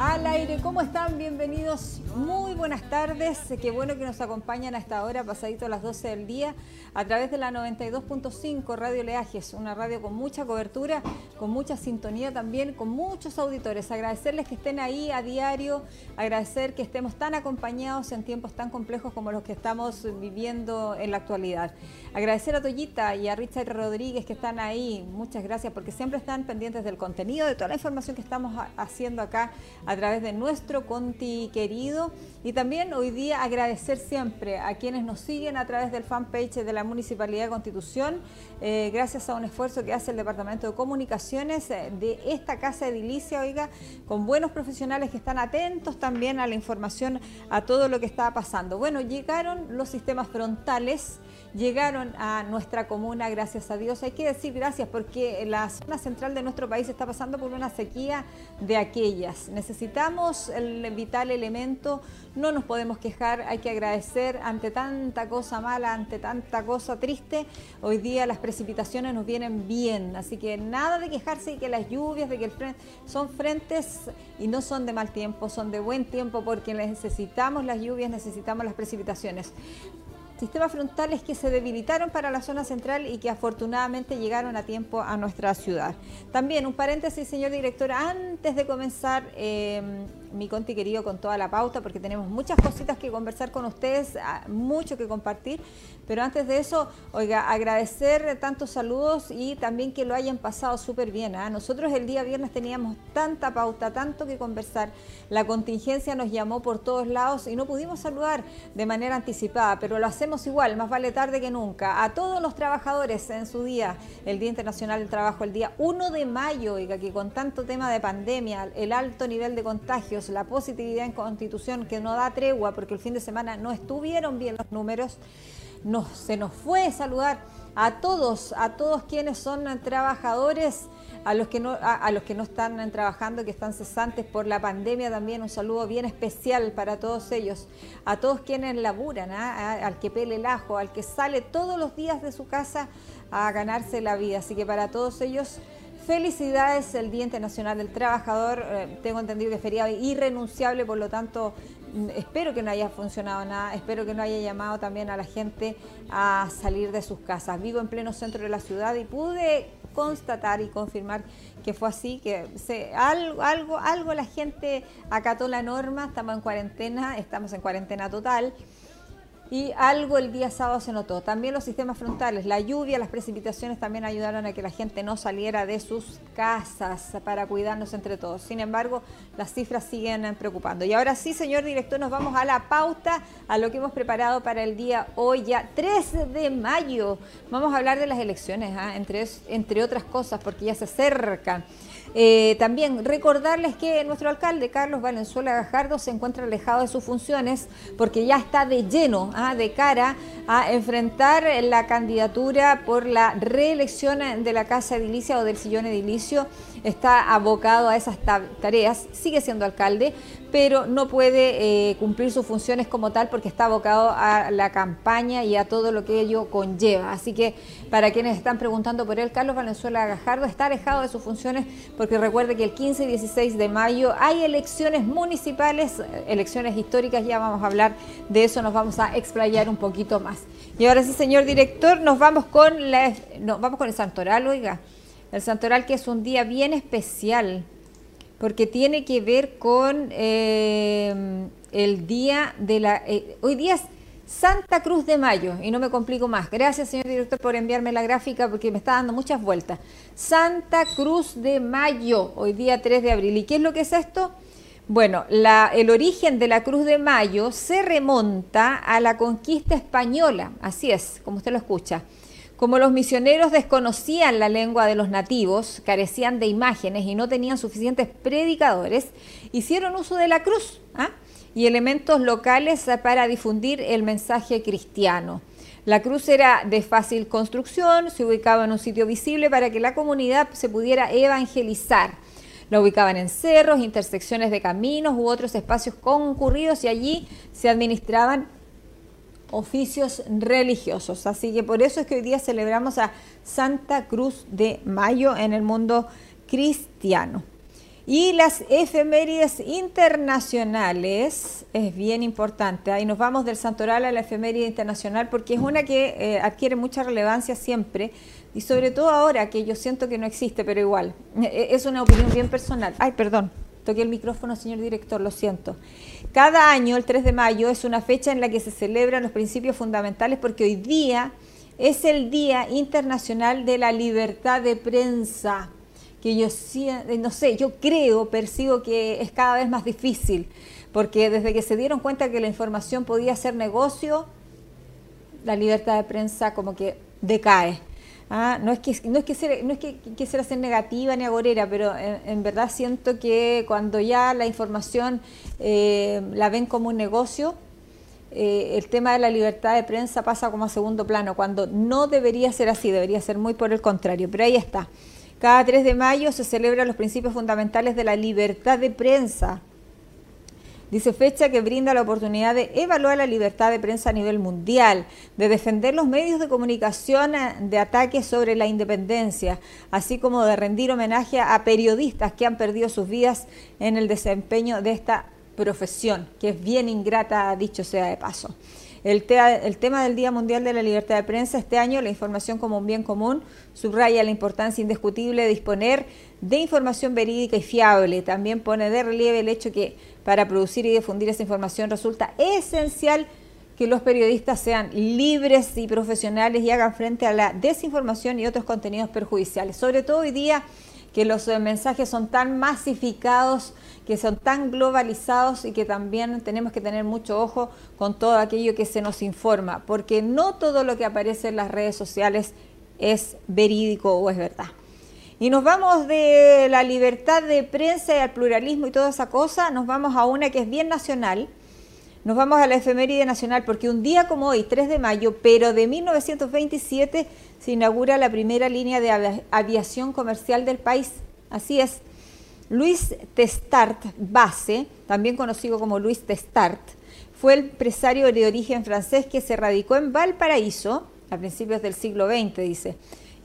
Al aire, ¿cómo están? Bienvenidos, muy buenas tardes. Qué bueno que nos acompañan a esta hora, pasadito a las 12 del día, a través de la 92.5 Radio Leajes, una radio con mucha cobertura, con mucha sintonía también, con muchos auditores. Agradecerles que estén ahí a diario, agradecer que estemos tan acompañados en tiempos tan complejos como los que estamos viviendo en la actualidad. Agradecer a Toyita y a Richard Rodríguez que están ahí, muchas gracias porque siempre están pendientes del contenido, de toda la información que estamos haciendo acá a través de nuestro Conti querido. Y también hoy día agradecer siempre a quienes nos siguen a través del fanpage de la Municipalidad de Constitución, eh, gracias a un esfuerzo que hace el Departamento de Comunicaciones eh, de esta Casa Edilicia, oiga, con buenos profesionales que están atentos también a la información, a todo lo que está pasando. Bueno, llegaron los sistemas frontales llegaron a nuestra comuna, gracias a Dios. Hay que decir gracias porque la zona central de nuestro país está pasando por una sequía de aquellas. Necesitamos el vital elemento, no nos podemos quejar, hay que agradecer ante tanta cosa mala, ante tanta cosa triste. Hoy día las precipitaciones nos vienen bien, así que nada de quejarse y que las lluvias, de que el son frentes y no son de mal tiempo, son de buen tiempo porque necesitamos las lluvias, necesitamos las precipitaciones sistemas frontales que se debilitaron para la zona central y que afortunadamente llegaron a tiempo a nuestra ciudad. También un paréntesis, señor director, antes de comenzar, eh, mi conti querido, con toda la pauta, porque tenemos muchas cositas que conversar con ustedes, ah, mucho que compartir, pero antes de eso, oiga, agradecer tantos saludos y también que lo hayan pasado súper bien. ¿ah? Nosotros el día viernes teníamos tanta pauta, tanto que conversar, la contingencia nos llamó por todos lados y no pudimos saludar de manera anticipada, pero lo hacemos igual, más vale tarde que nunca. A todos los trabajadores en su día, el Día Internacional del Trabajo, el día 1 de mayo, oiga, que con tanto tema de pandemia, el alto nivel de la positividad en constitución que no da tregua porque el fin de semana no estuvieron bien los números, se nos fue saludar a todos, a todos quienes son trabajadores a los que no, a, los que no están trabajando, que están cesantes por la pandemia también, un saludo bien especial para todos ellos, a todos quienes laburan, ¿ah? al que pele el ajo, al que sale todos los días de su casa a ganarse la vida. Así que para todos ellos, felicidades, el Día Internacional del Trabajador, eh, tengo entendido que feriado irrenunciable, por lo tanto mm, espero que no haya funcionado nada, espero que no haya llamado también a la gente a salir de sus casas. Vivo en pleno centro de la ciudad y pude constatar y confirmar que fue así, que algo, algo, algo la gente acató la norma, estamos en cuarentena, estamos en cuarentena total y algo el día sábado se notó. También los sistemas frontales, la lluvia, las precipitaciones también ayudaron a que la gente no saliera de sus casas para cuidarnos entre todos. Sin embargo, las cifras siguen preocupando. Y ahora sí, señor director, nos vamos a la pauta, a lo que hemos preparado para el día hoy, ya 3 de mayo. Vamos a hablar de las elecciones, ¿ah? entre, entre otras cosas, porque ya se acercan. Eh, también recordarles que nuestro alcalde, Carlos Valenzuela Gajardo, se encuentra alejado de sus funciones porque ya está de lleno, ah, de cara a enfrentar la candidatura por la reelección de la Casa Edilicia o del Sillón Edilicio. Está abocado a esas tareas, sigue siendo alcalde, pero no puede eh, cumplir sus funciones como tal porque está abocado a la campaña y a todo lo que ello conlleva. Así que para quienes están preguntando por él, Carlos Valenzuela Gajardo está alejado de sus funciones porque recuerde que el 15 y 16 de mayo hay elecciones municipales, elecciones históricas, ya vamos a hablar de eso, nos vamos a explayar un poquito más. Y ahora sí, señor director, nos vamos con, la, vamos con el Santoral, oiga. El Santoral que es un día bien especial porque tiene que ver con eh, el día de la... Eh, hoy día es Santa Cruz de Mayo, y no me complico más. Gracias, señor director, por enviarme la gráfica porque me está dando muchas vueltas. Santa Cruz de Mayo, hoy día 3 de abril. ¿Y qué es lo que es esto? Bueno, la, el origen de la Cruz de Mayo se remonta a la conquista española, así es, como usted lo escucha. Como los misioneros desconocían la lengua de los nativos, carecían de imágenes y no tenían suficientes predicadores, hicieron uso de la cruz ¿ah? y elementos locales para difundir el mensaje cristiano. La cruz era de fácil construcción, se ubicaba en un sitio visible para que la comunidad se pudiera evangelizar. La ubicaban en cerros, intersecciones de caminos u otros espacios concurridos y allí se administraban oficios religiosos. Así que por eso es que hoy día celebramos a Santa Cruz de Mayo en el mundo cristiano. Y las efemérides internacionales es bien importante. Ahí nos vamos del santoral a la efeméride internacional porque es una que eh, adquiere mucha relevancia siempre y sobre todo ahora que yo siento que no existe, pero igual. Eh, es una opinión bien personal. Ay, perdón. Toqué el micrófono, señor director, lo siento. Cada año, el 3 de mayo, es una fecha en la que se celebran los principios fundamentales porque hoy día es el Día Internacional de la Libertad de Prensa que yo eh, no sé, yo creo, percibo que es cada vez más difícil, porque desde que se dieron cuenta que la información podía ser negocio, la libertad de prensa como que decae. Ah, no es que no es que ser, no es que quisiera ser negativa ni agorera, pero en, verdad siento que cuando ya la información eh, la ven como un negocio, eh, el tema de la libertad de prensa pasa como a segundo plano, cuando no debería ser así, debería ser muy por el contrario. Pero ahí está. Cada 3 de mayo se celebran los principios fundamentales de la libertad de prensa. Dice fecha que brinda la oportunidad de evaluar la libertad de prensa a nivel mundial, de defender los medios de comunicación eh, de ataques sobre la independencia, así como de rendir homenaje a periodistas que han perdido sus vidas en el desempeño de esta profesión, que es bien ingrata, dicho sea de paso. El, tema del Día Mundial de la Libertad de Prensa este año, la información como un bien común, subraya la importancia indiscutible de disponer de información verídica y fiable. También pone de relieve el hecho que para producir y difundir esa información resulta esencial que los periodistas sean libres y profesionales y hagan frente a la desinformación y otros contenidos perjudiciales. Sobre todo hoy día que los eh, mensajes son tan masificados que son tan globalizados y que también tenemos que tener mucho ojo con todo aquello que se nos informa, porque no todo lo que aparece en las redes sociales es verídico o es verdad. Y nos vamos de la libertad de prensa y al pluralismo y toda esa cosa, nos vamos a una que es bien nacional, nos vamos a la efeméride nacional porque un día como hoy, 3 de mayo, pero de 1927, se inaugura la primera línea de aviación comercial del país. Así es, Luis Testart Base, también conocido como Luis Testart, fue el empresario de origen francés que se radicó en Valparaíso a principios del siglo XX, dice,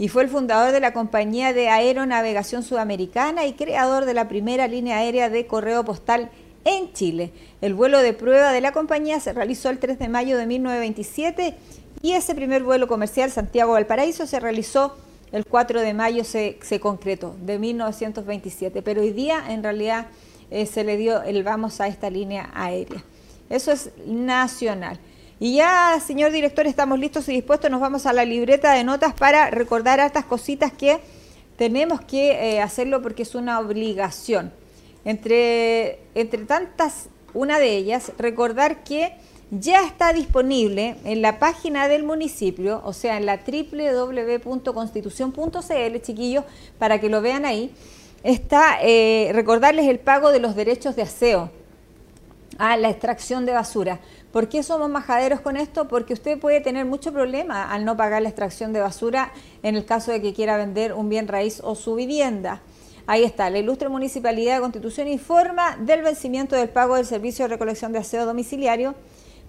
y fue el fundador de la compañía de aeronavegación sudamericana y creador de la primera línea aérea de correo postal en Chile. El vuelo de prueba de la compañía se realizó el 3 de mayo de 1927 y ese primer vuelo comercial Santiago-Valparaíso se realizó el 4 de mayo se, concretó, de 1927, pero hoy día en realidad eh, se le dio el vamos a esta línea aérea. Eso es nacional. Y ya, señor director, estamos listos y dispuestos, nos vamos a la libreta de notas para recordar estas cositas que tenemos que eh, hacerlo porque es una obligación. Entre, entre tantas, una de ellas, recordar que ya está disponible en la página del municipio, o sea, en la www.constitución.cl, chiquillos, para que lo vean ahí, está eh, recordarles el pago de los derechos de aseo a la extracción de basura. ¿Por qué somos majaderos con esto? Porque usted puede tener mucho problema al no pagar la extracción de basura en el caso de que quiera vender un bien raíz o su vivienda. Ahí está, la ilustre Municipalidad de Constitución informa del vencimiento del pago del servicio de recolección de aseo domiciliario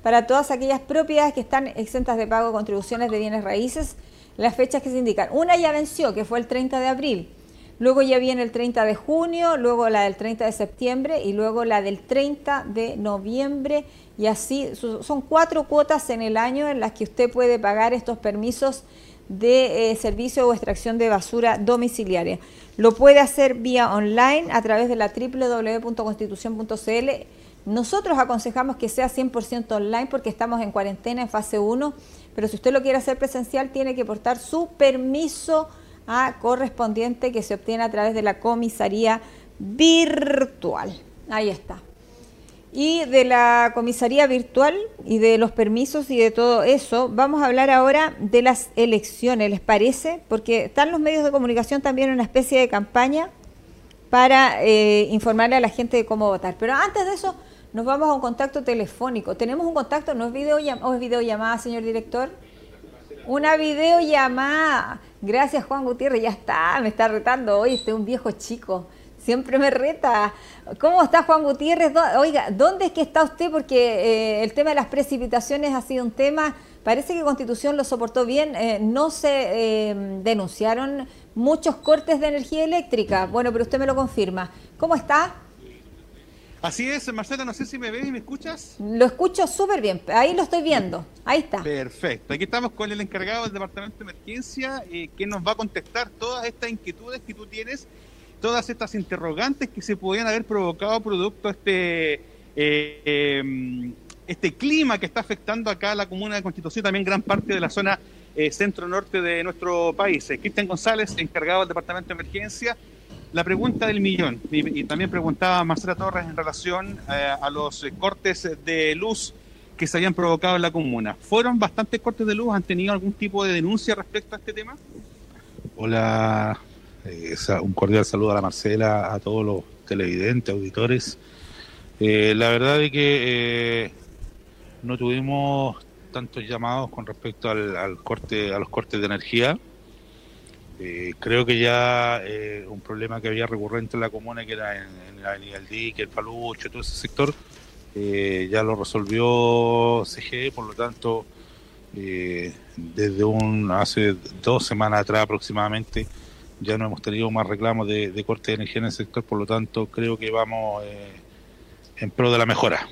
para todas aquellas propiedades que están exentas de pago de contribuciones de bienes raíces, las fechas que se indican. Una ya venció, que fue el 30 de abril. Luego ya viene el 30 de junio, luego la del 30 de septiembre y luego la del 30 de noviembre. Y así son cuatro cuotas en el año en las que usted puede pagar estos permisos de eh, servicio o extracción de basura domiciliaria. Lo puede hacer vía online a través de la www.constitución.cl nosotros aconsejamos que sea 100% online porque estamos en cuarentena en fase 1, pero si usted lo quiere hacer presencial tiene que portar su permiso a correspondiente que se obtiene a través de la comisaría virtual. Ahí está. Y de la comisaría virtual y de los permisos y de todo eso, vamos a hablar ahora de las elecciones, ¿les parece? Porque están los medios de comunicación también en una especie de campaña para eh, informarle a la gente de cómo votar. Pero antes de eso, nos vamos a un contacto telefónico. ¿Tenemos un contacto? ¿No es, videollamada, o es videollamada, señor director? Una videollamada. Gracias, Juan Gutiérrez. Ya está, me está retando hoy. Este un viejo chico. Siempre me reta. ¿Cómo está Juan Gutiérrez? Oiga, ¿dónde es que está usted? Porque eh, el tema de las precipitaciones ha sido un tema. Parece que Constitución lo soportó bien. Eh, no se eh, denunciaron muchos cortes de energía eléctrica. Bueno, pero usted me lo confirma. ¿Cómo está? Así es, Marcela, no sé si me ves y me escuchas. Lo escucho súper bien, ahí lo estoy viendo, ahí está. Perfecto, aquí estamos con el encargado del Departamento de Emergencia eh, que nos va a contestar todas estas inquietudes que tú tienes, todas estas interrogantes que se podían haber provocado producto de este, eh, em, este clima que está afectando acá a la comuna de Constitución también gran parte de la zona eh, centro-norte de nuestro país. Cristian González, encargado del Departamento de Emergencia la pregunta del millón, y, también preguntaba Marcela Torres en relación eh, a los cortes de luz que se habían provocado en la comuna. ¿Fueron bastantes cortes de luz? ¿Han tenido algún tipo de denuncia respecto a este tema? Hola, eh, un cordial saludo a la Marcela, a todos los televidentes, auditores. Eh, la verdad es que no tuvimos tantos llamados con respecto al corte, a los cortes de energía. Eh, creo que ya eh, un problema que había recurrente en la comuna, que era en, la Avenida El Dique, el Palucho, todo ese sector, eh, ya lo resolvió CGE, por lo tanto, desde un hace dos semanas atrás aproximadamente, ya no hemos tenido más reclamos de, de corte de energía en el sector, por lo tanto, creo que vamos en pro de la mejora.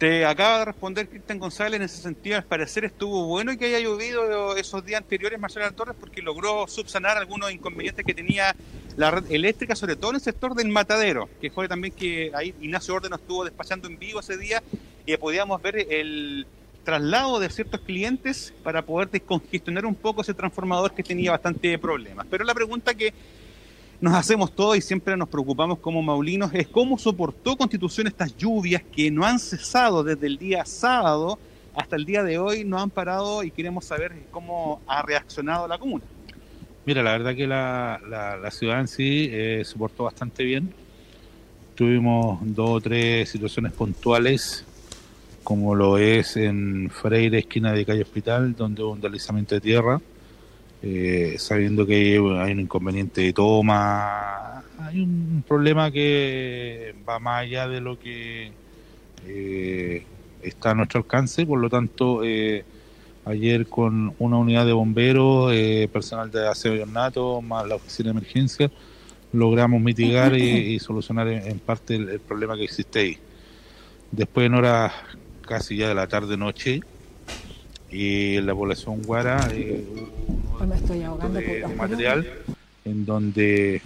Te acaba de responder Cristian González en ese sentido, al parecer estuvo bueno y que haya llovido esos días anteriores Marcelo Torres porque logró subsanar algunos inconvenientes que tenía la red eléctrica, sobre todo en el sector del matadero, que fue también que ahí Ignacio Orden estuvo despachando en vivo ese día y podíamos ver el traslado de ciertos clientes para poder descongestionar un poco ese transformador que tenía bastante problemas. Pero la pregunta que nos hacemos todo y siempre nos preocupamos como maulinos es cómo soportó Constitución estas lluvias que no han cesado desde el día sábado hasta el día de hoy, no han parado y queremos saber cómo ha reaccionado la comuna. Mira, la verdad que la, la, ciudad en sí eh, soportó bastante bien. Tuvimos dos o tres situaciones puntuales, como lo es en Freire, esquina de calle Hospital, donde hubo un deslizamiento de tierra eh, sabiendo que hay un inconveniente de toma, hay un problema que va más allá de lo que eh, está a nuestro alcance, por lo tanto, eh, ayer con una unidad de bomberos, personal de aseo y ornato, más la oficina de emergencia, logramos mitigar y, solucionar en, parte el, el, problema que existe ahí. Después en horas casi ya de la tarde-noche, y en la población Guara eh, de, material en donde eh,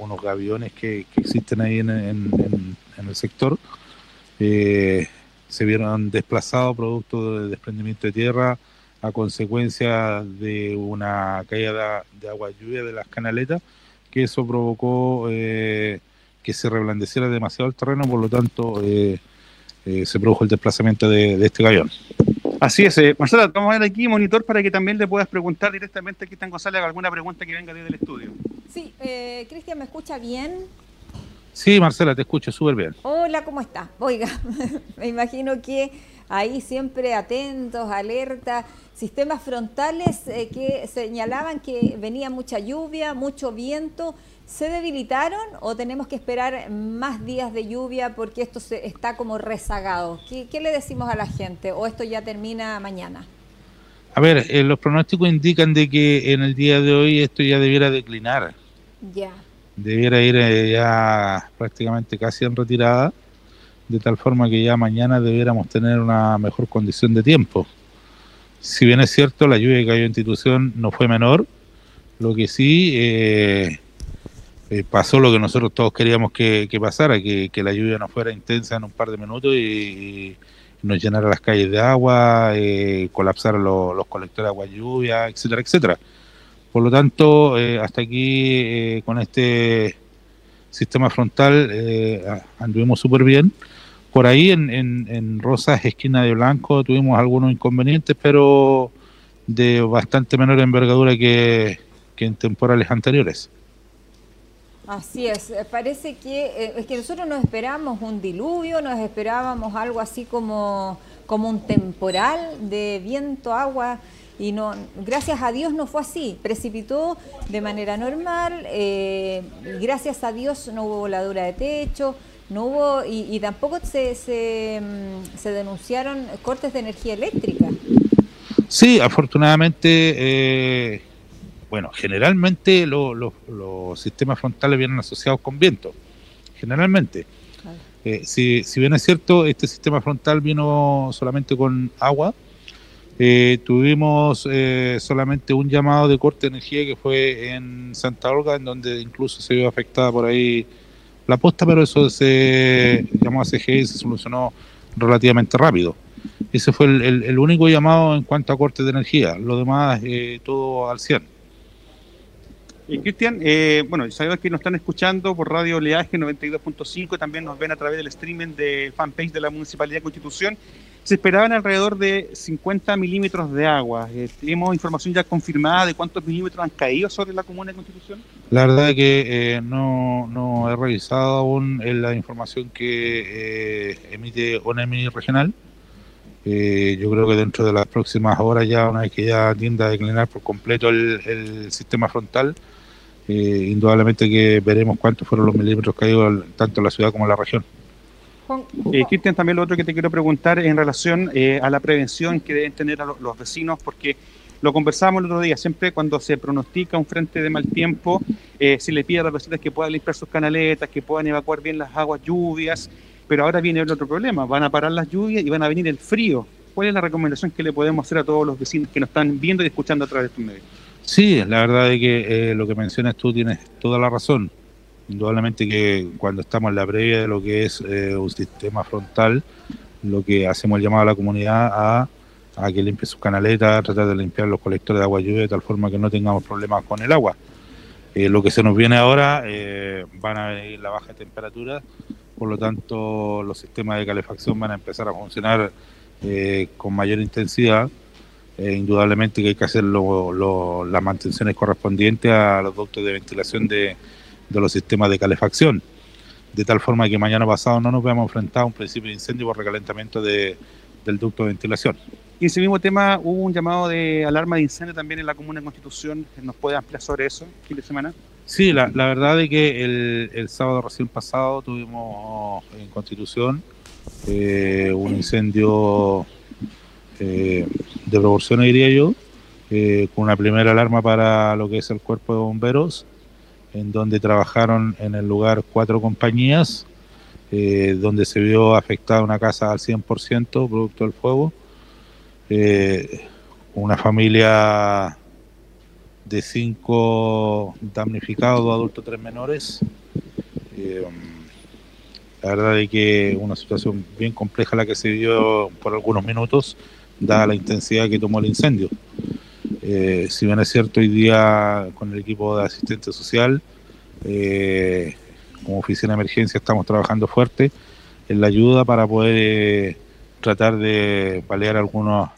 unos gaviones que, existen ahí en, el sector eh, se vieron desplazados producto de desprendimiento de tierra a consecuencia de una caída de, agua lluvia de las canaletas que eso provocó eh, que se reblandeciera demasiado el terreno por lo tanto se produjo el desplazamiento de, de este gavión. Así es, eh, Marcela, vamos a ver aquí monitor para que también le puedas preguntar directamente a Cristian González alguna pregunta que venga desde el estudio. Sí, eh, Cristian, ¿me escucha bien? Sí, Marcela, te escucho súper bien. Hola, ¿cómo está? Oiga, me imagino que ahí siempre atentos, alerta, sistemas frontales eh, que señalaban que venía mucha lluvia, mucho viento. ¿Se debilitaron o tenemos que esperar más días de lluvia porque esto se, está como rezagado? ¿Qué, le decimos a la gente? ¿O esto ya termina mañana? A ver, eh, los pronósticos indican de que en el día de hoy esto ya debiera declinar. Ya. Debiera ir eh, ya prácticamente casi en retirada, de tal forma que ya mañana debiéramos tener una mejor condición de tiempo. Si bien es cierto, la lluvia que cayó en institución no fue menor, lo que sí... Eh, eh, pasó lo que nosotros todos queríamos que, pasara, que, la lluvia no fuera intensa en un par de minutos y, nos llenara las calles de agua, eh, colapsara los colectores de agua lluvia, etcétera, etcétera. Por lo tanto, eh, hasta aquí eh, con este sistema frontal anduvimos súper bien. Por ahí en, en, Rosas, esquina de Blanco, tuvimos algunos inconvenientes, pero de bastante menor envergadura que en temporales anteriores. Así es, eh, parece que eh, es que nosotros nos esperábamos un diluvio, nos esperábamos algo así como, como un temporal de viento, agua, y no, gracias a Dios no fue así, precipitó de manera normal, eh, gracias a Dios no hubo voladura de techo, no hubo, y, tampoco se, se, mm, se, denunciaron cortes de energía eléctrica. Sí, afortunadamente bueno, generalmente los sistemas frontales vienen asociados con viento, generalmente. Eh, si, si, bien es cierto, este sistema frontal vino solamente con agua, eh, tuvimos eh, solamente un llamado de corte de energía que fue en Santa Olga, en donde incluso se vio afectada por ahí la posta, pero eso se llamó a CGI y se solucionó relativamente rápido. Ese fue el, único llamado en cuanto a corte de energía, lo demás eh, todo al 100. Y Cristian, eh, bueno, sabemos que nos están escuchando por Radio Oleaje 92.5, también nos ven a través del streaming de fanpage de la Municipalidad de Constitución. Se esperaban alrededor de 50 milímetros de agua. Eh, ¿Tenemos información ya confirmada de cuántos milímetros han caído sobre la Comuna de Constitución? La verdad es que eh, no, no, he revisado aún la información que emite ONEMI Regional. yo creo que dentro de las próximas horas ya, una vez que ya tienda a declinar por completo el, el sistema frontal, eh, indudablemente que veremos cuántos fueron los milímetros caídos tanto en la ciudad como en la región. Eh, Cristian, también lo otro que te quiero preguntar en relación eh, a la prevención que deben tener a los vecinos, porque lo conversábamos el otro día, siempre cuando se pronostica un frente de mal tiempo, eh, se le pide a las vecinas que puedan limpiar sus canaletas, que puedan evacuar bien las aguas lluvias, pero ahora viene el otro problema, van a parar las lluvias y van a venir el frío. ¿Cuál es la recomendación que le podemos hacer a todos los vecinos que nos están viendo y escuchando a través de estos medios? Sí, la verdad es que eh, lo que mencionas tú tienes toda la razón. Indudablemente que cuando estamos en la previa de lo que es eh, un sistema frontal, lo que hacemos el llamado a la comunidad a, a que limpie sus canaletas, tratar de limpiar los colectores de agua lluvia de tal forma que no tengamos problemas con el agua. Eh, lo que se nos viene ahora van a venir la baja temperatura, por lo tanto los sistemas de calefacción van a empezar a funcionar con mayor intensidad eh, indudablemente que hay que hacer las mantenciones correspondientes a los ductos de ventilación de, los sistemas de calefacción, de tal forma que mañana pasado no nos veamos enfrentar a un principio de incendio por recalentamiento del ducto de ventilación. Y ese mismo tema, hubo un llamado de alarma de incendio también en la Comuna de Constitución. ¿Nos puede ampliar sobre eso, fin de semana? Sí, la, verdad es que el, sábado recién pasado tuvimos en Constitución eh, un incendio eh, de proporciones, diría yo, eh, con una primera alarma para lo que es el cuerpo de bomberos, en donde trabajaron en el lugar cuatro compañías, eh, donde se vio afectada una casa al 100% producto del fuego, una familia de cinco damnificados, dos adultos, tres menores. la verdad es que una situación bien compleja la que se vio por algunos minutos dada la intensidad que tomó el incendio. Eh, si bien es cierto, hoy día con el equipo de asistencia social, eh, como oficina de emergencia, estamos trabajando fuerte en la ayuda para poder eh, tratar de paliar algunos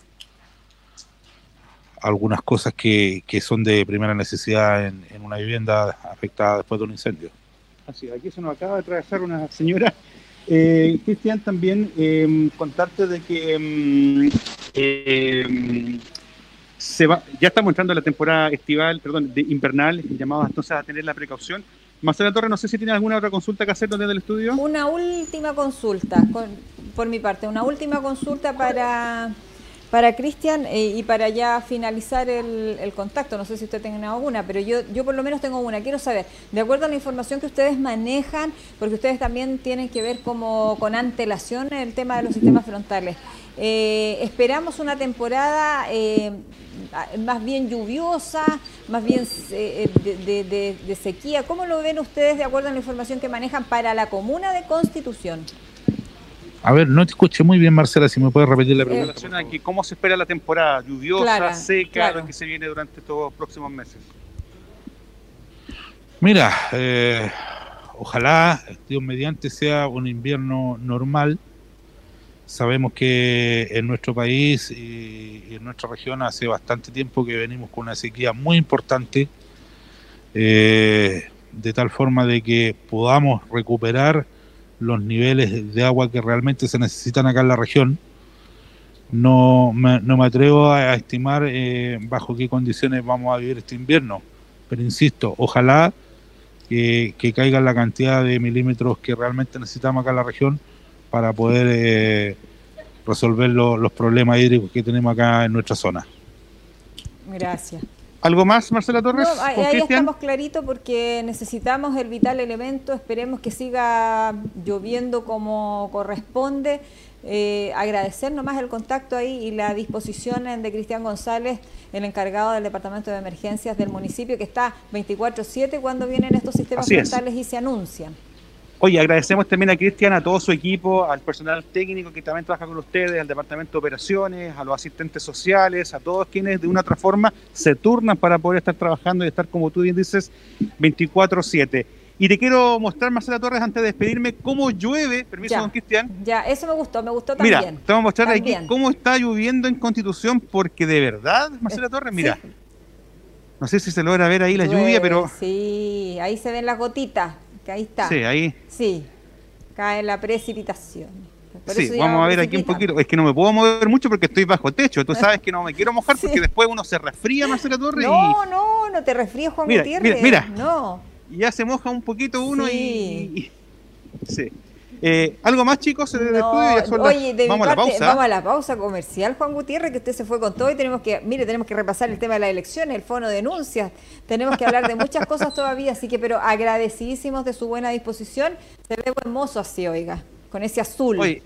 algunas cosas que, que son de primera necesidad en, en, una vivienda afectada después de un incendio. Así, aquí se nos acaba de atravesar una señora Cristian, también contarte de que em, se va, ya estamos entrando en la temporada estival, perdón, de invernal, llamados entonces a tener la precaución. Marcela Torres, no sé si tiene alguna otra consulta que hacer desde el estudio. Una última consulta, por mi parte, una última consulta para para Cristian eh, y para ya finalizar el, contacto, no sé si usted tenga alguna, pero yo, yo por lo menos tengo una. Quiero saber, de acuerdo a la información que ustedes manejan, porque ustedes también tienen que ver como con antelación el tema de los sistemas frontales, eh, esperamos una temporada eh, más bien lluviosa, más bien de, de sequía. ¿Cómo lo ven ustedes de acuerdo a la información que manejan para la comuna de Constitución? A ver, no te escuché muy bien, Marcela, si me puedes repetir la pregunta. ¿Cómo se espera la temporada lluviosa, seca, que se viene durante estos próximos meses? Mira, eh, ojalá, Dios mediante, sea un invierno normal. Sabemos que en nuestro país y, en nuestra región hace bastante tiempo que venimos con una sequía muy importante, eh, de tal forma de que podamos recuperar los niveles de agua que realmente se necesitan acá en la región. No me, no me atrevo a, estimar eh, bajo qué condiciones vamos a vivir este invierno, pero insisto, ojalá que, caiga la cantidad de milímetros que realmente necesitamos acá en la región para poder eh, resolver los problemas hídricos que tenemos acá en nuestra zona. Gracias. ¿Algo más, Marcela Torres? No, ahí, estamos clarito porque necesitamos el vital elemento, esperemos que siga lloviendo como corresponde. Eh, agradecer nomás el contacto ahí y la disposición de Cristian González, el encargado del Departamento de Emergencias del municipio, que está 24-7 cuando vienen estos sistemas frontales y se anuncian. Oye, agradecemos también a Cristian, a todo su equipo, al personal técnico que también trabaja con ustedes, al departamento de operaciones, a los asistentes sociales, a todos quienes de una u otra forma se turnan para poder estar trabajando y estar, como tú bien dices, 24-7. Y te quiero mostrar, Marcela Torres, antes de despedirme, cómo llueve. Permiso, don Cristian. Ya, eso me gustó, me gustó también. Mira, te voy a mostrar aquí cómo está lloviendo en Constitución, porque de verdad, Marcela eh, Torres, mira. No sé si se logra ver ahí la lluvia, pero. Sí, ahí se ven las gotitas ahí está. Sí, ahí. Sí, cae la precipitación. sí, vamos a ver aquí un poquito. Es que no me puedo mover mucho porque estoy bajo techo. Tú sabes que no me quiero mojar porque después uno se resfría, Marcela Torres. No, no, no te resfríes, Juan Gutiérrez. Mira, mira. No. Ya se moja un poquito uno y, Sí. Eh, ¿Algo más, chicos, en el estudio? oye, de vamos a la pausa. Vamos a la pausa comercial, Juan Gutiérrez, que usted se fue con todo y tenemos que, mire, tenemos que repasar el tema de las elecciones, el fono de denuncias, tenemos que hablar de muchas cosas todavía, así que, pero agradecidísimos de su buena disposición. Se ve buen mozo así, oiga, con ese azul. Oye,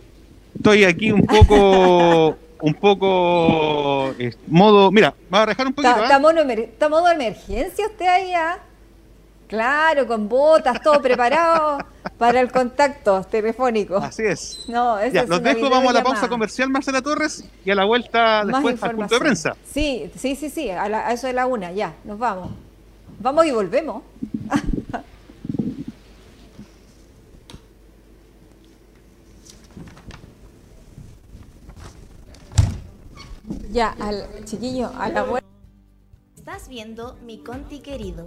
estoy aquí un poco... un poco eh, modo, mira, va a dejar un poquito. ¿Está ¿eh? modo, emergencia usted ahí? ¿ah? Claro, con botas, todo preparado para el contacto telefónico. Así es. No, ya, los dejo, vamos a la pausa comercial, Marcela Torres, y a la vuelta después al punto de prensa. Sí, sí, sí, sí, a, eso de la una, ya, nos vamos. Vamos y volvemos. ya, al chiquillo, a la vuelta. Estás viendo mi conti querido.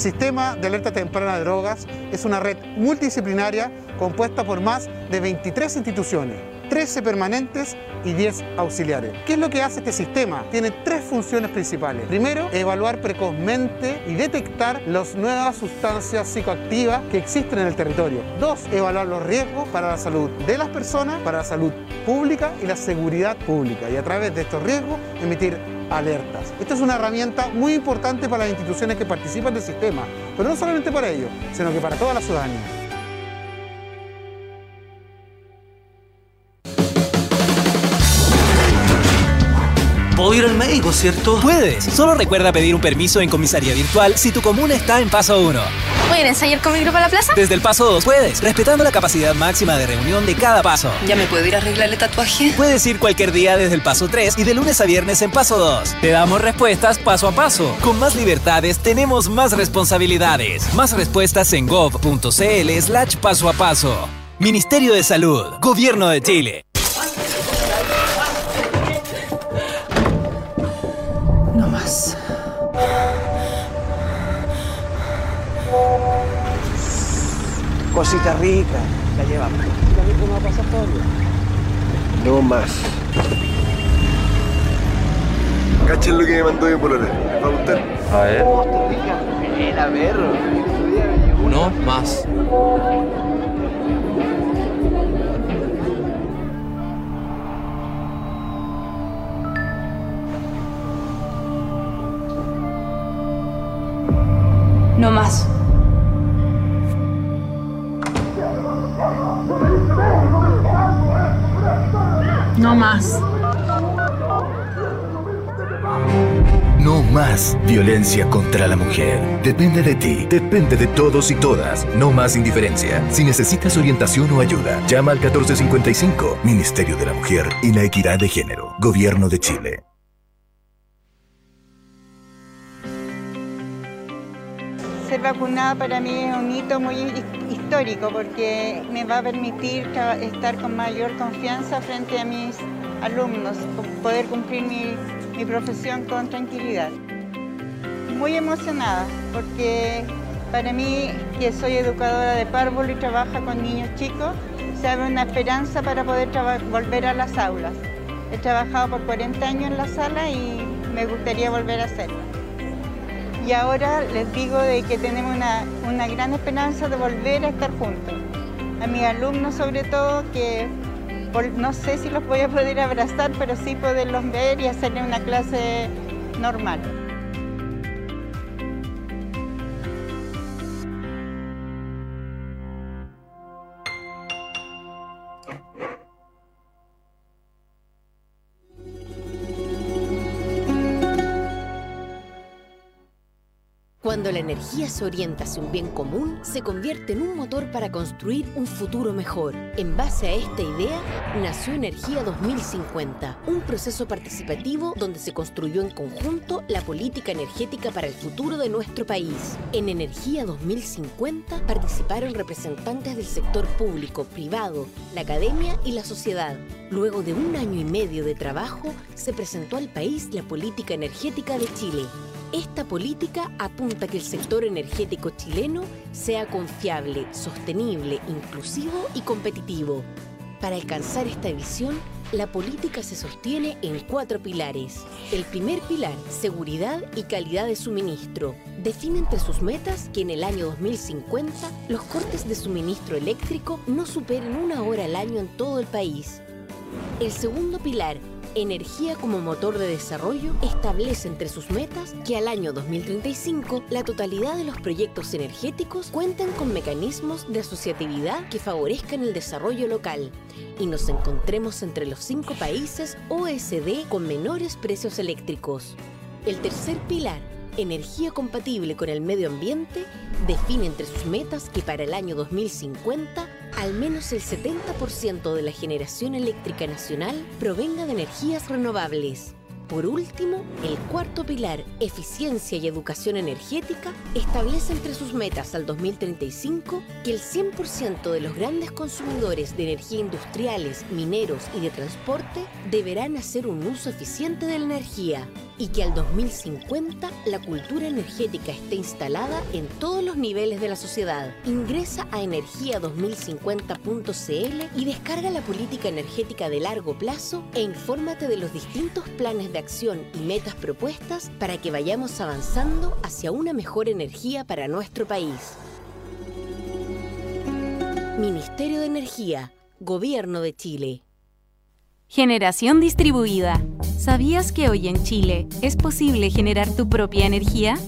Sistema de alerta temprana de drogas es una red multidisciplinaria compuesta por más de 23 instituciones, 13 permanentes y 10 auxiliares. ¿Qué es lo que hace este sistema? Tiene tres funciones principales. Primero, evaluar precozmente y detectar las nuevas sustancias psicoactivas que existen en el territorio. Dos, evaluar los riesgos para la salud de las personas, para la salud pública y la seguridad pública. Y a través de estos riesgos, emitir alertas. Esta es una herramienta muy importante para las instituciones que participan del sistema, pero no solamente para ellos, sino que para toda la ciudadanía. Puedo ir al médico, ¿cierto? Puedes. Solo recuerda pedir un permiso en comisaría virtual si tu comuna está en paso 1. ¿Puedo ensayar con mi grupo a la plaza? Desde el paso 2 puedes, respetando la capacidad máxima de reunión de cada paso. ¿Ya me puedo ir a arreglar el tatuaje? Puedes ir cualquier día desde el paso 3 y de lunes a viernes en paso 2. Te damos respuestas paso a paso. Con más libertades tenemos más responsabilidades. Más respuestas en gov.cl slash paso a paso. Ministerio de Salud, Gobierno de Chile. Cosita rica, la llevamos. ¿Qué no va a pasar todavía? No más. Cachen lo que me mandó mi polola. ¿Va a gustar? A ver. Oh, rica. Buena, perro. Uno más. No más. No más. más violencia contra la mujer. Depende de ti, depende de todos y todas. No más indiferencia. Si necesitas orientación o ayuda, llama al 1455, Ministerio de la Mujer y la Equidad de Género, Gobierno de Chile. Ser vacunada para mí es un hito muy histórico porque me va a permitir estar con mayor confianza frente a mis alumnos, poder cumplir mi, mi profesión con tranquilidad. Muy emocionada porque para mí, que soy educadora de párvulo y trabaja con niños chicos, se abre una esperanza para poder volver a las aulas. He trabajado por 40 años en la sala y me gustaría volver a hacerlo. Y ahora les digo de que tenemos una, una gran esperanza de volver a estar juntos. A mis alumnos sobre todo que no sé si los voy a poder abrazar, pero sí poderlos ver y hacerle una clase normal. Cuando la energía se orienta hacia un bien común, se convierte en un motor para construir un futuro mejor. En base a esta idea, nació Energía 2050, un proceso participativo donde se construyó en conjunto la política energética para el futuro de nuestro país. En Energía 2050 participaron representantes del sector público, privado, la academia y la sociedad. Luego de un año y medio de trabajo, se presentó al país la política energética de Chile esta política apunta que el sector energético chileno sea confiable, sostenible, inclusivo y competitivo. Para alcanzar esta visión, la política se sostiene en cuatro pilares. El primer pilar, seguridad y calidad de suministro. Define entre sus metas que en el año 2050 los cortes de suministro eléctrico no superen una hora al año en todo el país. El segundo pilar, Energía como motor de desarrollo establece entre sus metas que al año 2035 la totalidad de los proyectos energéticos cuenten con mecanismos de asociatividad que favorezcan el desarrollo local y nos encontremos entre los cinco países OSD con menores precios eléctricos. El tercer pilar energía compatible con el medio ambiente, define entre sus metas que para el año 2050 al menos el 70% de la generación eléctrica nacional provenga de energías renovables. Por último, el cuarto pilar, eficiencia y educación energética, establece entre sus metas al 2035 que el 100% de los grandes consumidores de energía industriales, mineros y de transporte deberán hacer un uso eficiente de la energía y que al 2050 la cultura energética esté instalada en todos los niveles de la sociedad. Ingresa a energía2050.cl y descarga la política energética de largo plazo e infórmate de los distintos planes de acción y metas propuestas para que vayamos avanzando hacia una mejor energía para nuestro país. Ministerio de Energía, Gobierno de Chile. Generación distribuida. ¿Sabías que hoy en Chile es posible generar tu propia energía?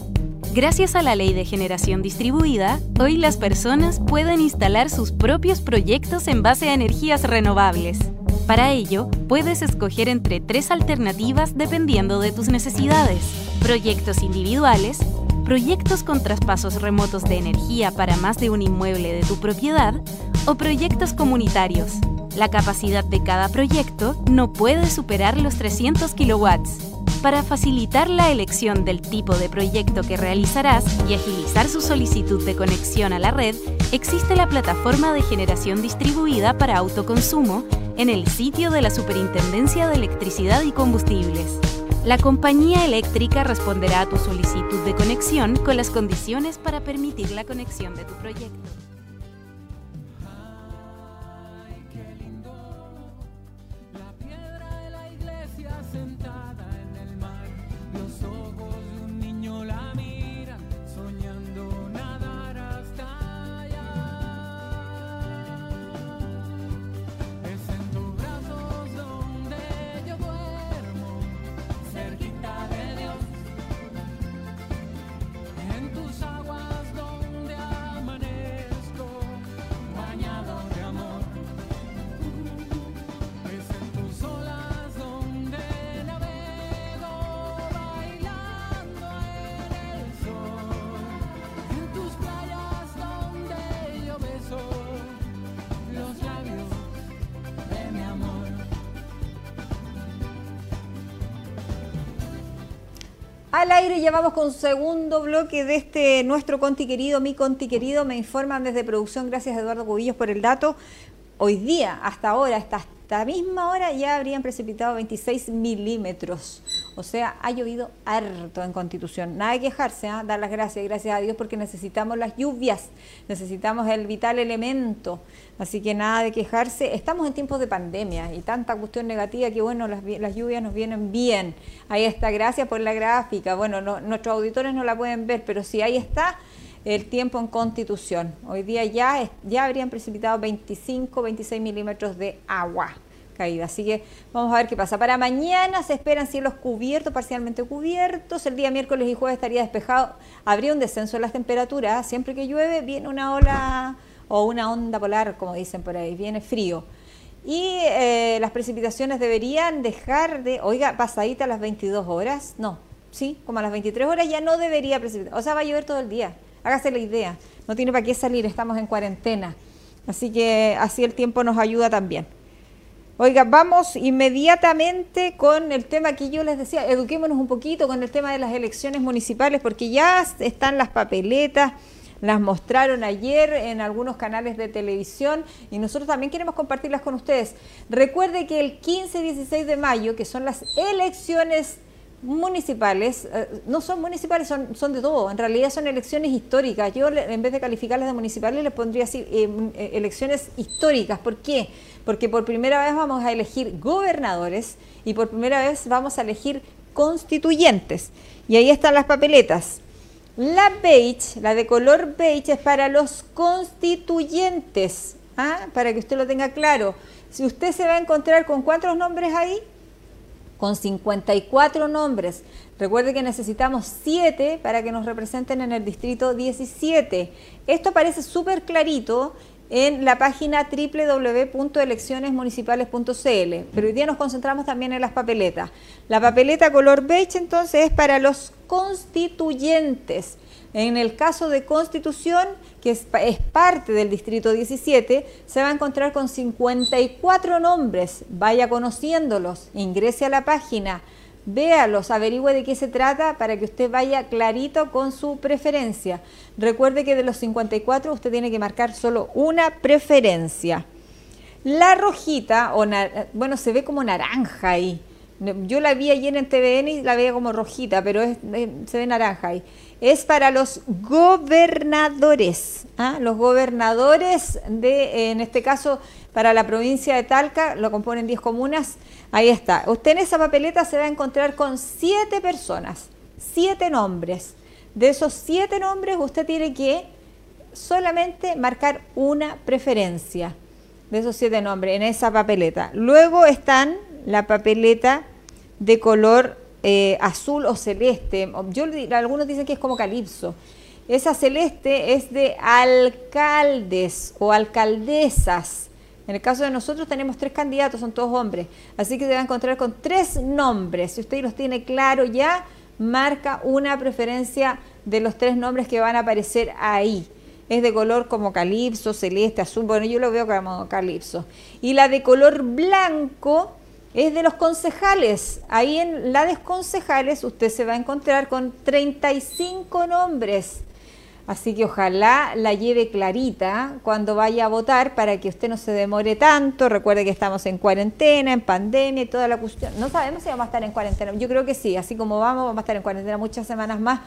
Gracias a la ley de generación distribuida, hoy las personas pueden instalar sus propios proyectos en base a energías renovables. Para ello, puedes escoger entre tres alternativas dependiendo de tus necesidades. Proyectos individuales, proyectos con traspasos remotos de energía para más de un inmueble de tu propiedad o proyectos comunitarios. La capacidad de cada proyecto no puede superar los 300 kilowatts. Para facilitar la elección del tipo de proyecto que realizarás y agilizar su solicitud de conexión a la red, existe la plataforma de generación distribuida para autoconsumo en el sitio de la Superintendencia de Electricidad y Combustibles. La compañía eléctrica responderá a tu solicitud de conexión con las condiciones para permitir la conexión de tu proyecto. Ya vamos con segundo bloque de este nuestro Conti querido, mi Conti querido. Me informan desde producción, gracias Eduardo Cubillos por el dato. Hoy día, hasta ahora, hasta esta misma hora ya habrían precipitado 26 milímetros. O sea, ha llovido harto en Constitución. Nada de quejarse, ¿eh? dar las gracias, gracias a Dios porque necesitamos las lluvias, necesitamos el vital elemento. Así que nada de quejarse. Estamos en tiempos de pandemia y tanta cuestión negativa que bueno, las, las lluvias nos vienen bien. Ahí está, gracias por la gráfica. Bueno, nuestros auditores no la pueden ver, pero sí, ahí está el tiempo en constitución. Hoy día ya, ya habrían precipitado 25, 26 milímetros de agua caída. Así que vamos a ver qué pasa. Para mañana se esperan cielos cubiertos, parcialmente cubiertos. El día miércoles y jueves estaría despejado. Habría un descenso en las temperaturas. Siempre que llueve viene una ola o una onda polar, como dicen por ahí. Viene frío. Y eh, las precipitaciones deberían dejar de, oiga, pasadita a las 22 horas. No, sí, como a las 23 horas ya no debería precipitar. O sea, va a llover todo el día. Hágase la idea. No tiene para qué salir, estamos en cuarentena. Así que así el tiempo nos ayuda también. Oiga, vamos inmediatamente con el tema que yo les decía, eduquémonos un poquito con el tema de las elecciones municipales, porque ya están las papeletas, las mostraron ayer en algunos canales de televisión y nosotros también queremos compartirlas con ustedes. Recuerde que el 15 y 16 de mayo, que son las elecciones municipales, eh, no son municipales, son, son de todo, en realidad son elecciones históricas. Yo en vez de calificarlas de municipales les pondría así, eh, eh, elecciones históricas. ¿Por qué? Porque por primera vez vamos a elegir gobernadores y por primera vez vamos a elegir constituyentes. Y ahí están las papeletas. La beige, la de color beige, es para los constituyentes, ¿ah? para que usted lo tenga claro. Si usted se va a encontrar con cuántos nombres ahí, con 54 nombres. Recuerde que necesitamos 7 para que nos representen en el distrito 17. Esto parece súper clarito en la página www.eleccionesmunicipales.cl, pero hoy día nos concentramos también en las papeletas. La papeleta color beige entonces es para los constituyentes. En el caso de Constitución, que es, parte del Distrito 17, se va a encontrar con 54 nombres. Vaya conociéndolos, ingrese a la página, véalos, averigüe de qué se trata para que usted vaya clarito con su preferencia. Recuerde que de los 54 usted tiene que marcar solo una preferencia. La rojita, o bueno, se ve como naranja ahí. Yo la vi ayer en TVN y la veía como rojita, pero se ve naranja ahí es para los gobernadores. ¿ah? Los gobernadores de, en este caso, para la provincia de Talca, lo componen 10 comunas. Ahí está. Usted en esa papeleta se va a encontrar con 7 personas, 7 nombres. De esos 7 nombres, usted tiene que solamente marcar una preferencia de esos 7 nombres en esa papeleta. Luego están la papeleta de color eh, azul o celeste. Yo, algunos dicen que es como calipso. Esa celeste es de alcaldes o alcaldesas. En el caso de nosotros tenemos tres candidatos, son todos hombres. Así que se va a encontrar con tres nombres. Si usted los tiene claro ya, marca una preferencia de los tres nombres que van a aparecer ahí. Es de color como calipso, celeste, azul. Bueno, yo lo veo como calipso. Y la de color blanco es de los concejales. Ahí en la de concejales usted se va a encontrar con 35 nombres. Así que ojalá la lleve clarita cuando vaya a votar para que usted no se demore tanto. Recuerde que estamos en cuarentena, en pandemia y toda la cuestión. No sabemos si vamos a estar en cuarentena. Yo creo que sí, así como vamos, vamos a estar en cuarentena muchas semanas más.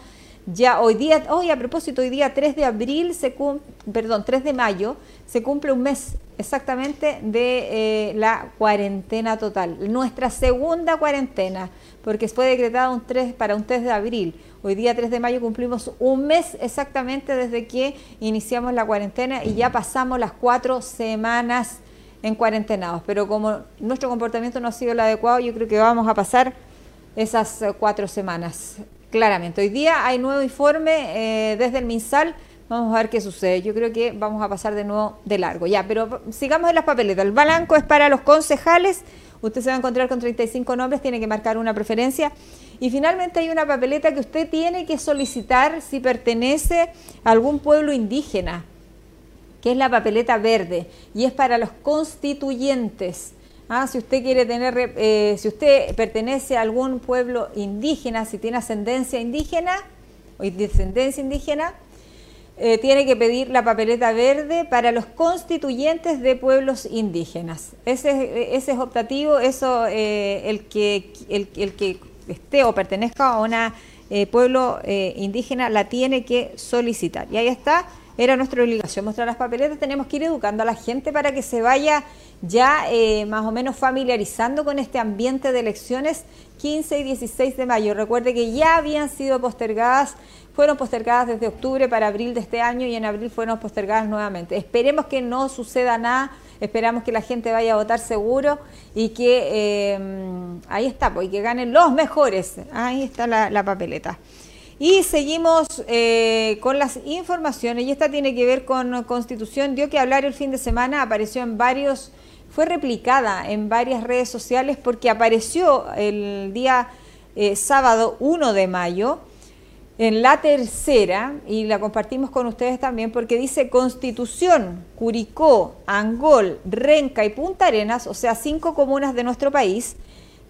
Ya hoy día, hoy a propósito, hoy día 3 de abril, se perdón, 3 de mayo, se cumple un mes exactamente de eh, la cuarentena total. Nuestra segunda cuarentena, porque fue decretada un 3, para un 3 de abril. Hoy día 3 de mayo cumplimos un mes exactamente desde que iniciamos la cuarentena y ya pasamos las cuatro semanas en cuarentenados. Pero como nuestro comportamiento no ha sido el adecuado, yo creo que vamos a pasar esas eh, cuatro semanas claramente. Hoy día hay nuevo informe eh, desde el MinSal. Vamos a ver qué sucede. Yo creo que vamos a pasar de nuevo de largo. Ya, pero sigamos en las papeletas. El balanco es para los concejales. Usted se va a encontrar con 35 nombres, tiene que marcar una preferencia. Y finalmente hay una papeleta que usted tiene que solicitar si pertenece a algún pueblo indígena, que es la papeleta verde, y es para los constituyentes. Ah, si usted quiere tener, eh, si usted pertenece a algún pueblo indígena, si tiene ascendencia indígena o descendencia indígena, eh, tiene que pedir la papeleta verde para los constituyentes de pueblos indígenas. Ese, es optativo, eso eh, el, que, el, el, que esté o pertenezca a un pueblo indígena la tiene que solicitar. Y ahí está era nuestra obligación mostrar las papeletas, tenemos que ir educando a la gente para que se vaya ya eh, más o menos familiarizando con este ambiente de elecciones 15 y 16 de mayo. Recuerde que ya habían sido postergadas, fueron postergadas desde octubre para abril de este año y en abril fueron postergadas nuevamente. Esperemos que no suceda nada, esperamos que la gente vaya a votar seguro y que eh, ahí está, pues, y que ganen los mejores. Ahí está la papeleta. Y seguimos eh, con las informaciones, y esta tiene que ver con Constitución. Dio que hablar el fin de semana, apareció en varios, fue replicada en varias redes sociales porque apareció el día eh, sábado 1 de mayo en la tercera, y la compartimos con ustedes también, porque dice Constitución, Curicó, Angol, Renca y Punta Arenas, o sea, cinco comunas de nuestro país,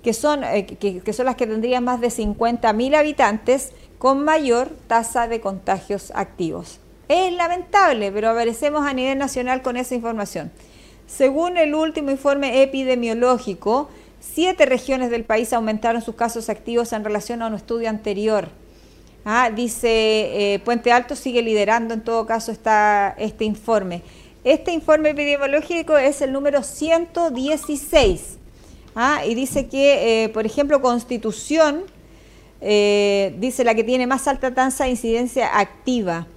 que son, eh, que, son las que tendrían más de 50 mil habitantes, con mayor tasa de contagios activos. Es lamentable, pero aparecemos a nivel nacional con esa información. Según el último informe epidemiológico, siete regiones del país aumentaron sus casos activos en relación a un estudio anterior. Ah, dice eh, Puente Alto sigue liderando en todo caso esta, este informe. Este informe epidemiológico es el número 116. Ah, y dice que, eh, por ejemplo, Constitución eh, dice la que tiene más alta tasa de incidencia activa,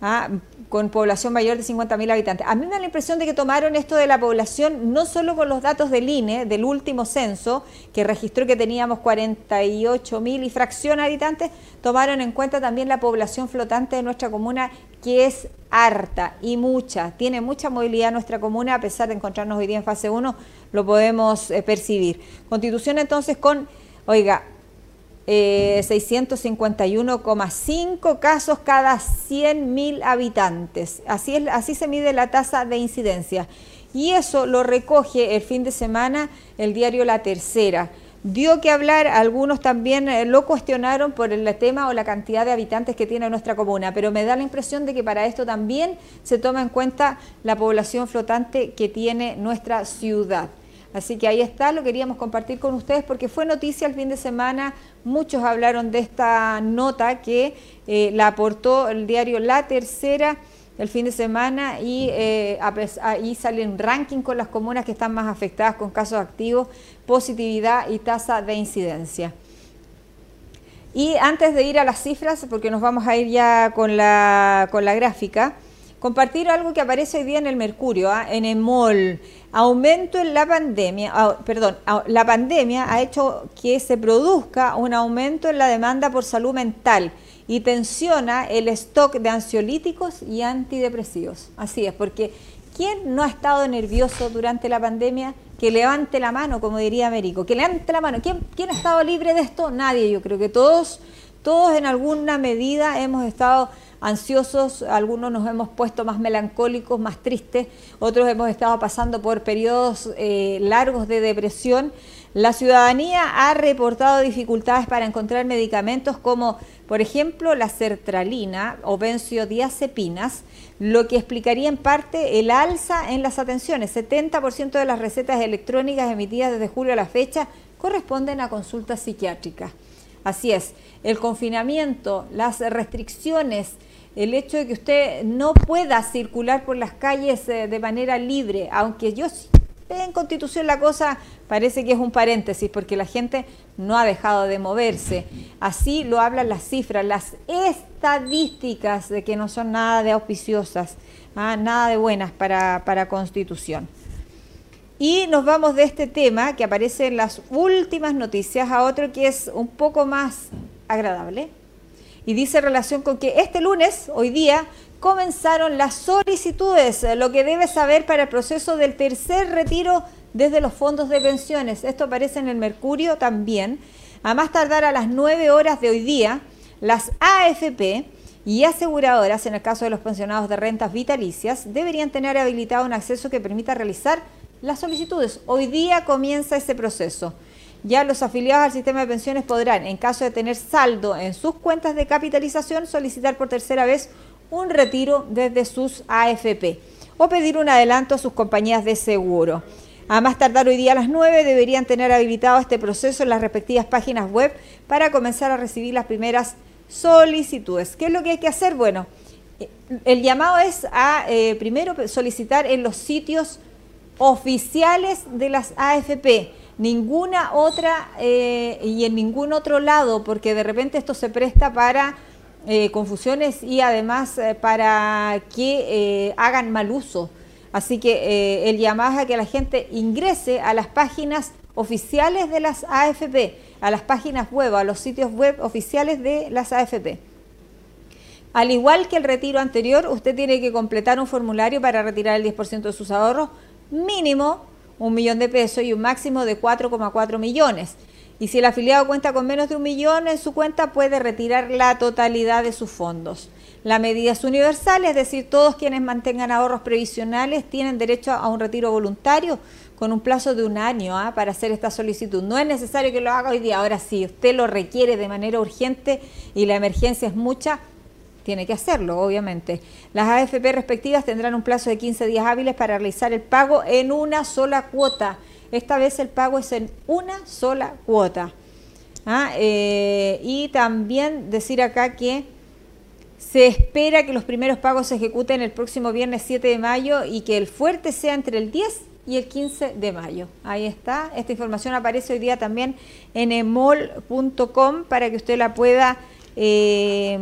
¿ah? con población mayor de 50.000 habitantes. A mí me da la impresión de que tomaron esto de la población no solo con los datos del INE, del último censo, que registró que teníamos 48.000 y fracción habitantes, tomaron en cuenta también la población flotante de nuestra comuna, que es harta y mucha. Tiene mucha movilidad nuestra comuna, a pesar de encontrarnos hoy día en fase 1, lo podemos eh, percibir. Constitución entonces con, oiga, 651,5 eh, casos cada 100.000 habitantes. Así, es, así se mide la tasa de incidencia. Y eso lo recoge el fin de semana el diario La Tercera. Dio que hablar, algunos también eh, lo cuestionaron por el tema o la cantidad de habitantes que tiene nuestra comuna, pero me da la impresión de que para esto también se toma en cuenta la población flotante que tiene nuestra ciudad. Así que ahí está, lo queríamos compartir con ustedes porque fue noticia el fin de semana, muchos hablaron de esta nota que eh, la aportó el diario La Tercera el fin de semana y eh, ahí sale un ranking con las comunas que están más afectadas con casos activos, positividad y tasa de incidencia. Y antes de ir a las cifras, porque nos vamos a ir ya con la, con la gráfica, compartir algo que aparece hoy día en el Mercurio, ¿ah? en el MOL. Aumento en la pandemia, ah, perdón, ah, la pandemia ha hecho que se produzca un aumento en la demanda por salud mental y tensiona el stock de ansiolíticos y antidepresivos. Así es, porque ¿quién no ha estado nervioso durante la pandemia? Que levante la mano, como diría Américo, que levante la mano. ¿Quién, ¿Quién ha estado libre de esto? Nadie, yo creo que todos, todos en alguna medida hemos estado ansiosos, algunos nos hemos puesto más melancólicos, más tristes, otros hemos estado pasando por periodos eh, largos de depresión. La ciudadanía ha reportado dificultades para encontrar medicamentos como, por ejemplo, la sertralina o benzodiazepinas, lo que explicaría en parte el alza en las atenciones. 70% de las recetas electrónicas emitidas desde julio a la fecha corresponden a consultas psiquiátricas. Así es, el confinamiento, las restricciones, el hecho de que usted no pueda circular por las calles eh, de manera libre, aunque yo en Constitución la cosa parece que es un paréntesis porque la gente no ha dejado de moverse. Así lo hablan las cifras, las estadísticas de que no son nada de auspiciosas, ¿ah? nada de buenas para, para Constitución. Y nos vamos de este tema que aparece en las últimas noticias a otro que es un poco más agradable y dice relación con que este lunes, hoy día, comenzaron las solicitudes, lo que debe saber para el proceso del tercer retiro desde los fondos de pensiones. Esto aparece en el Mercurio también. A más tardar a las 9 horas de hoy día, las AFP y aseguradoras, en el caso de los pensionados de rentas vitalicias, deberían tener habilitado un acceso que permita realizar las solicitudes. Hoy día comienza ese proceso. Ya los afiliados al sistema de pensiones podrán, en caso de tener saldo en sus cuentas de capitalización, solicitar por tercera vez un retiro desde sus AFP o pedir un adelanto a sus compañías de seguro. A más tardar hoy día a las 9 deberían tener habilitado este proceso en las respectivas páginas web para comenzar a recibir las primeras solicitudes. ¿Qué es lo que hay que hacer? Bueno, eh, el llamado es a eh, primero solicitar en los sitios oficiales de las AFP, ninguna otra eh, y en ningún otro lado, porque de repente esto se presta para confusiones y además para que hagan mal uso Así que eh, el llamado es a que la gente ingrese a las páginas oficiales de las AFP, a las páginas web, a los sitios web oficiales de las AFP. Al igual que el retiro anterior, usted tiene que completar un formulario para retirar el 10% de sus ahorros, mínimo un millón de pesos y un máximo de 4,4 millones. Y si el afiliado cuenta con menos de un millón en su cuenta, puede retirar la totalidad de sus fondos. La medida es universal, es decir, todos quienes mantengan ahorros previsionales tienen derecho a un retiro voluntario con un plazo de un año ¿ah? para hacer esta solicitud. No es necesario que lo haga hoy día. Ahora, si usted lo requiere de manera urgente y la emergencia es mucha, tiene que hacerlo, obviamente. Las AFP respectivas tendrán un plazo de 15 días hábiles para realizar el pago en una sola cuota. Esta vez el pago es en una sola cuota. ¿ah? Eh, y también decir acá que se espera que los primeros pagos se ejecuten el próximo viernes 7 de mayo y que el fuerte sea entre el 10 y el 15 de mayo. Ahí está. Esta información aparece hoy día también en emol.com para que usted la pueda eh,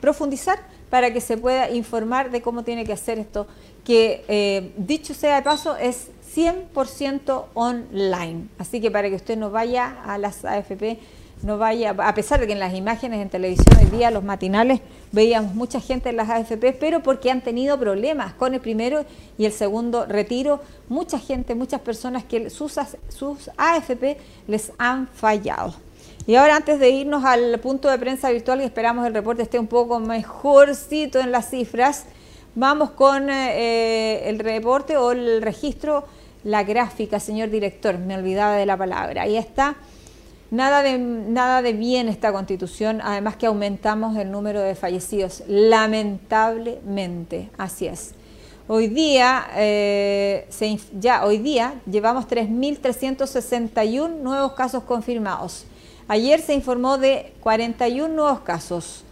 profundizar, para que se pueda informar de cómo tiene que hacer esto, que eh, dicho sea de paso es 100% online. Así que para que usted no vaya a las AFP no vaya, a pesar de que en las imágenes en televisión hoy día, los matinales, veíamos mucha gente en las AFP, pero porque han tenido problemas con el primero y el segundo retiro, mucha gente, muchas personas que sus, sus AFP les han fallado. Y ahora antes de irnos al punto de prensa virtual y esperamos el reporte esté un poco mejorcito en las cifras, vamos con eh, el reporte o el registro, la gráfica, señor director, me olvidaba de la palabra. Ahí está Nada de, nada de bien esta constitución, además que aumentamos el número de fallecidos, lamentablemente, así es. Hoy día, eh, ya hoy día llevamos 3.361 nuevos casos confirmados. Ayer se informó de 41 nuevos casos.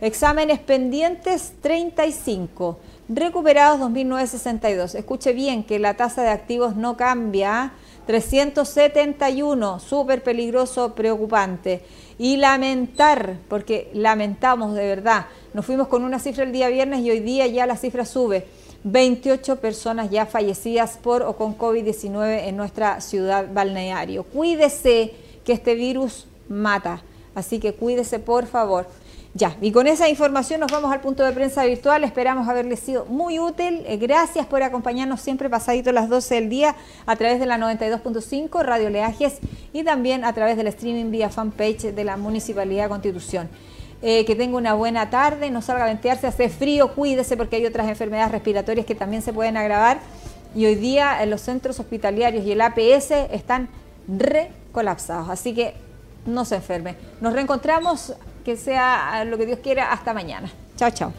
Exámenes pendientes 35. Recuperados 2.962. Escuche bien que la tasa de activos no cambia 371, súper peligroso, preocupante. Y lamentar, porque lamentamos de verdad, nos fuimos con una cifra el día viernes y hoy día ya la cifra sube. 28 personas ya fallecidas por o con COVID-19 en nuestra ciudad balneario. Cuídese que este virus mata, así que cuídese por favor. Ya, y con esa información nos vamos al punto de prensa virtual. Esperamos haberles sido muy útil. Eh, gracias por acompañarnos siempre pasadito las 12 del día a través de la 92.5 Radio Leajes y también a través del streaming vía fanpage de la Municipalidad de Constitución. Eh, que tenga una buena tarde, no salga a ventearse, hace frío, cuídese porque hay otras enfermedades respiratorias que también se pueden agravar. Y hoy día en los centros hospitalarios y el APS están recolapsados, así que no se enferme. Nos reencontramos, que sea lo que Dios quiera, hasta mañana. Chao, chao.